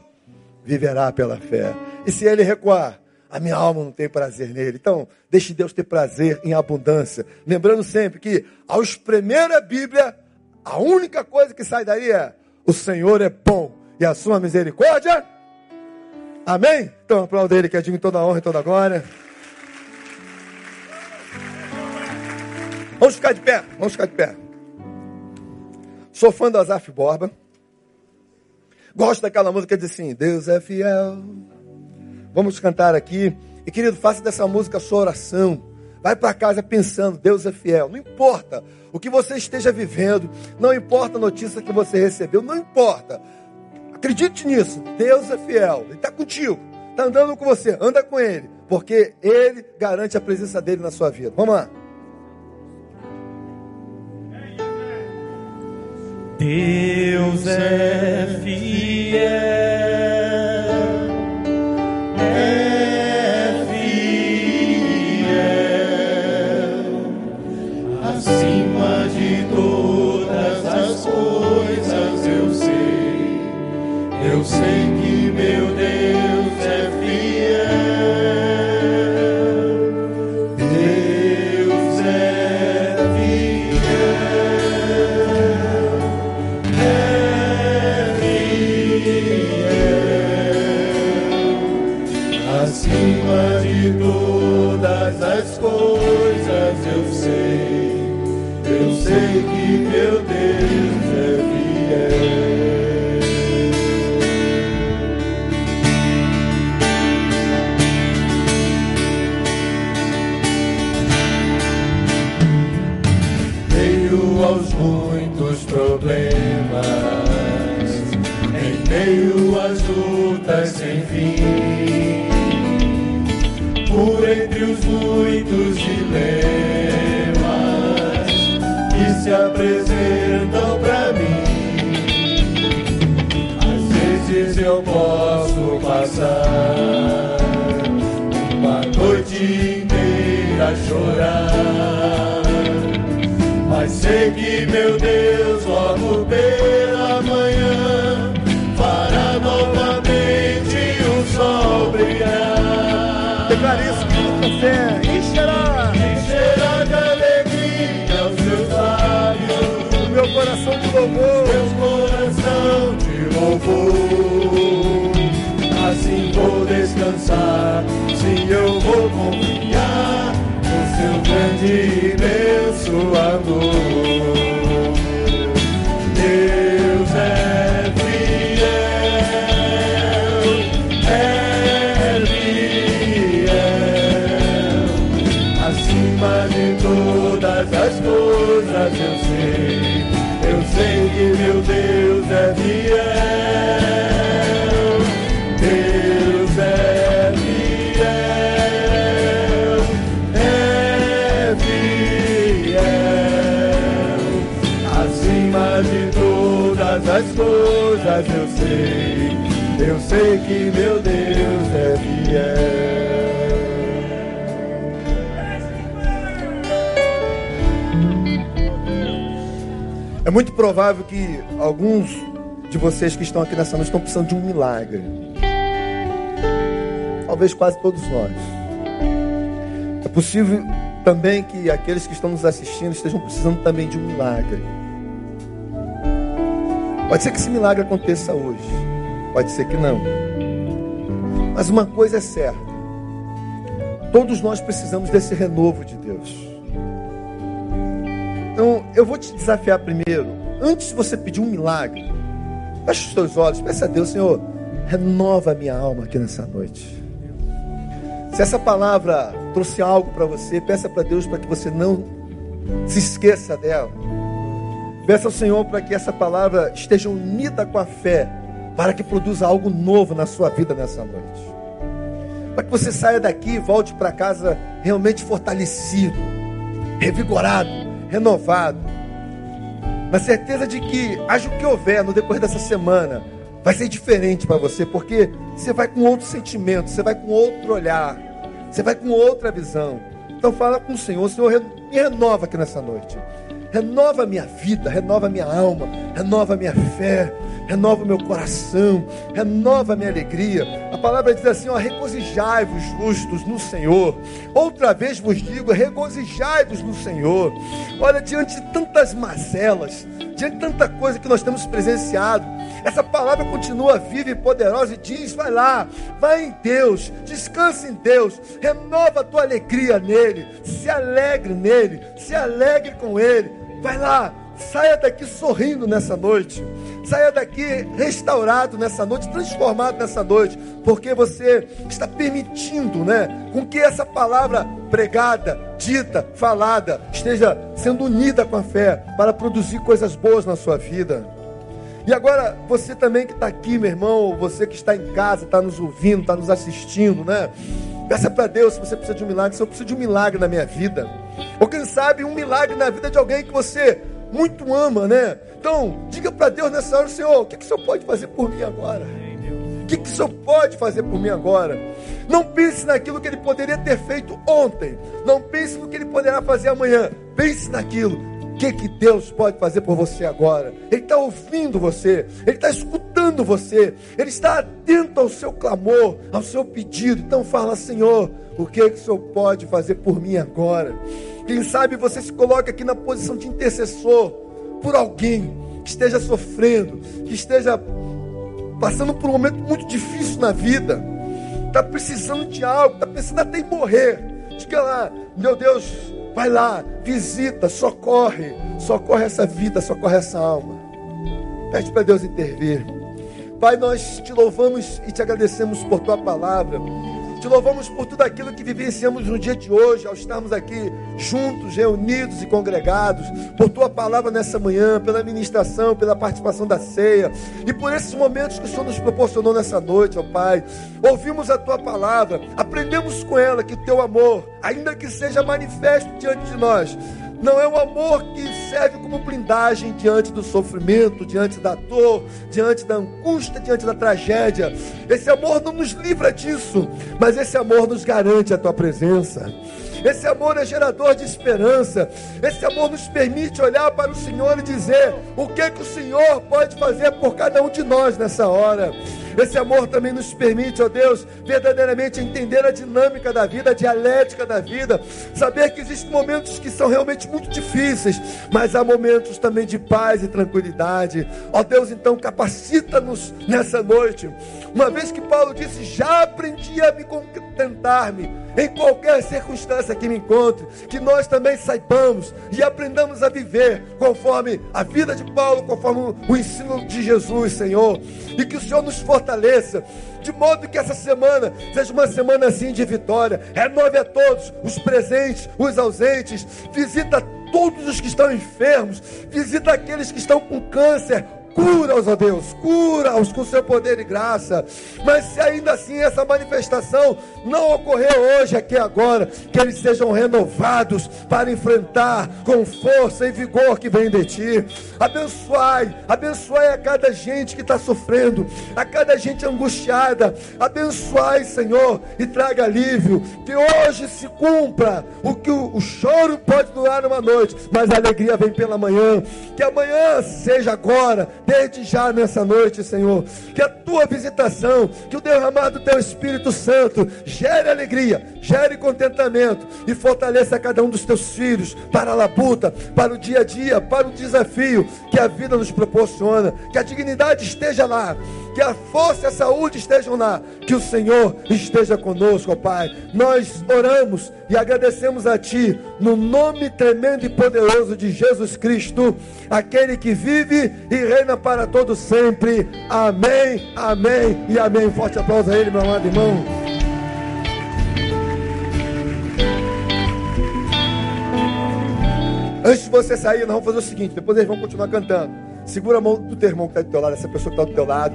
viverá pela fé. E se ele recuar, a minha alma não tem prazer nele. Então, deixe Deus ter prazer em abundância. Lembrando sempre que, ao espremer a Bíblia, a única coisa que sai daí é: o Senhor é bom e a sua misericórdia. Amém? Então, aplauda ele que é digno toda a honra e toda a glória. Vamos ficar de pé, vamos ficar de pé. Sou fã do Azaf Borba. Gosto daquela música que diz assim: Deus é fiel. Vamos cantar aqui. E querido, faça dessa música sua oração. Vai para casa pensando, Deus é fiel. Não importa o que você esteja vivendo, não importa a notícia que você recebeu, não importa. Acredite nisso, Deus é fiel. Ele está contigo, está andando com você, anda com Ele, porque Ele garante a presença dele na sua vida. Vamos lá. Deus é fiel. acima de todas as coisas eu sei, eu sei que É muito provável que alguns de vocês que estão aqui nessa noite estão precisando de um milagre. Talvez quase todos nós. É possível também que aqueles que estão nos assistindo estejam precisando também de um milagre. Pode ser que esse milagre aconteça hoje, pode ser que não. Mas uma coisa é certa: todos nós precisamos desse renovo de Deus. Então, eu vou te desafiar primeiro, antes de você pedir um milagre, feche os seus olhos, peça a Deus, Senhor, renova a minha alma aqui nessa noite. Se essa palavra trouxe algo para você, peça para Deus para que você não se esqueça dela. Peça ao Senhor para que essa palavra esteja unida com a fé, para que produza algo novo na sua vida nessa noite. Para que você saia daqui e volte para casa realmente fortalecido revigorado, renovado, na certeza de que, haja o que houver no decorrer dessa semana, vai ser diferente para você, porque você vai com outro sentimento, você vai com outro olhar, você vai com outra visão. Então fala com o Senhor, o Senhor me renova aqui nessa noite. Renova minha vida, renova minha alma, renova minha fé, renova meu coração, renova minha alegria. A palavra diz assim: ó, regozijai-vos justos no Senhor. Outra vez vos digo, regozijai-vos no Senhor. Olha, diante de tantas mazelas, diante de tanta coisa que nós temos presenciado, essa palavra continua viva e poderosa e diz: vai lá, vai em Deus, descanse em Deus, renova a tua alegria nele, se alegre nele, se alegre com ele. Vai lá, saia daqui sorrindo nessa noite. Saia daqui restaurado nessa noite, transformado nessa noite, porque você está permitindo, né, com que essa palavra pregada, dita, falada, esteja sendo unida com a fé para produzir coisas boas na sua vida. E agora, você também que está aqui, meu irmão, você que está em casa, está nos ouvindo, está nos assistindo, né? Peça para Deus se você precisa de um milagre, se eu preciso de um milagre na minha vida. Ou quem sabe um milagre na vida de alguém que você muito ama, né? Então, diga para Deus nessa hora, Senhor, o que, que o Senhor pode fazer por mim agora? O que, que o Senhor pode fazer por mim agora? Não pense naquilo que Ele poderia ter feito ontem. Não pense no que Ele poderá fazer amanhã. Pense naquilo. Que, que Deus pode fazer por você agora? Ele está ouvindo você, Ele está escutando você, Ele está atento ao seu clamor, ao seu pedido. Então fala, Senhor, o que, que o Senhor pode fazer por mim agora? Quem sabe você se coloca aqui na posição de intercessor por alguém que esteja sofrendo, que esteja passando por um momento muito difícil na vida, está precisando de algo, está pensando até em morrer. Diga lá, meu Deus, vai lá, visita, socorre, socorre essa vida, socorre essa alma. Pede para Deus intervir. Pai, nós te louvamos e te agradecemos por tua palavra. Te louvamos por tudo aquilo que vivenciamos no dia de hoje, ao estarmos aqui juntos, reunidos e congregados, por tua palavra nessa manhã, pela ministração, pela participação da ceia e por esses momentos que o Senhor nos proporcionou nessa noite, ó Pai. Ouvimos a tua palavra, aprendemos com ela que o teu amor, ainda que seja manifesto diante de nós, não é o amor que serve como blindagem diante do sofrimento, diante da dor, diante da angústia, diante da tragédia. Esse amor não nos livra disso, mas esse amor nos garante a tua presença. Esse amor é gerador de esperança. Esse amor nos permite olhar para o Senhor e dizer o que que o Senhor pode fazer por cada um de nós nessa hora. Esse amor também nos permite, ó Deus, verdadeiramente entender a dinâmica da vida, a dialética da vida, saber que existem momentos que são realmente muito difíceis, mas há momentos também de paz e tranquilidade. Ó Deus, então capacita-nos nessa noite. Uma vez que Paulo disse: "Já aprendi a me contentar-me em qualquer circunstância que me encontre, que nós também saibamos e aprendamos a viver conforme a vida de Paulo, conforme o ensino de Jesus, Senhor, e que o Senhor nos fortaleça, de modo que essa semana seja uma semana assim de vitória. Renove a todos, os presentes, os ausentes, visita todos os que estão enfermos, visita aqueles que estão com câncer, Cura-os, ó Deus, cura-os com seu poder e graça. Mas se ainda assim essa manifestação não ocorrer hoje, aqui agora, que eles sejam renovados para enfrentar com força e vigor que vem de ti. Abençoai, abençoai a cada gente que está sofrendo, a cada gente angustiada. Abençoai, Senhor, e traga alívio. Que hoje se cumpra o que o, o choro pode durar uma noite, mas a alegria vem pela manhã. Que amanhã seja agora desde já nessa noite, Senhor. Que a tua visitação, que o derramar do teu Espírito Santo gere alegria, gere contentamento e fortaleça cada um dos teus filhos para a labuta, para o dia a dia, para o desafio que a vida nos proporciona. Que a dignidade esteja lá, que a força e a saúde estejam lá, que o Senhor esteja conosco, ó Pai. Nós oramos e agradecemos a Ti, no nome tremendo e poderoso de Jesus Cristo, aquele que vive e reina para todo sempre. Amém, amém e amém. Forte aplauso a Ele, meu amado irmão. Antes de você sair, nós vamos fazer o seguinte: depois eles vão continuar cantando. Segura a mão do teu irmão que está do teu lado, essa pessoa que está do teu lado.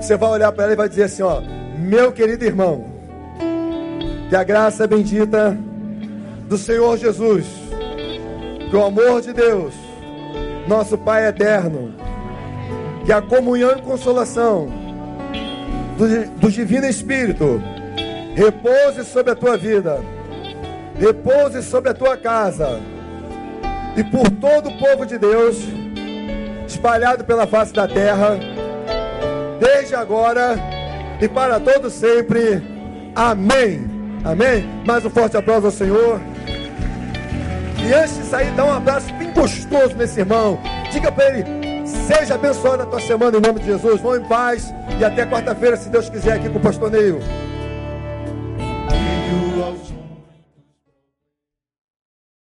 Você vai olhar para ela e vai dizer assim: ó, meu querido irmão, que a graça bendita do Senhor Jesus Que o amor de Deus, nosso Pai eterno, que a comunhão e consolação do, do Divino Espírito repouse sobre a tua vida, repouse sobre a tua casa e por todo o povo de Deus espalhado pela face da terra, desde agora e para todo sempre. Amém. Amém. Mais um forte aplauso ao Senhor. E antes de sair, dá um abraço bem gostoso nesse irmão. Diga para ele: seja abençoado a tua semana em nome de Jesus. Vão em paz e até quarta-feira, se Deus quiser, aqui com o pastor Neil.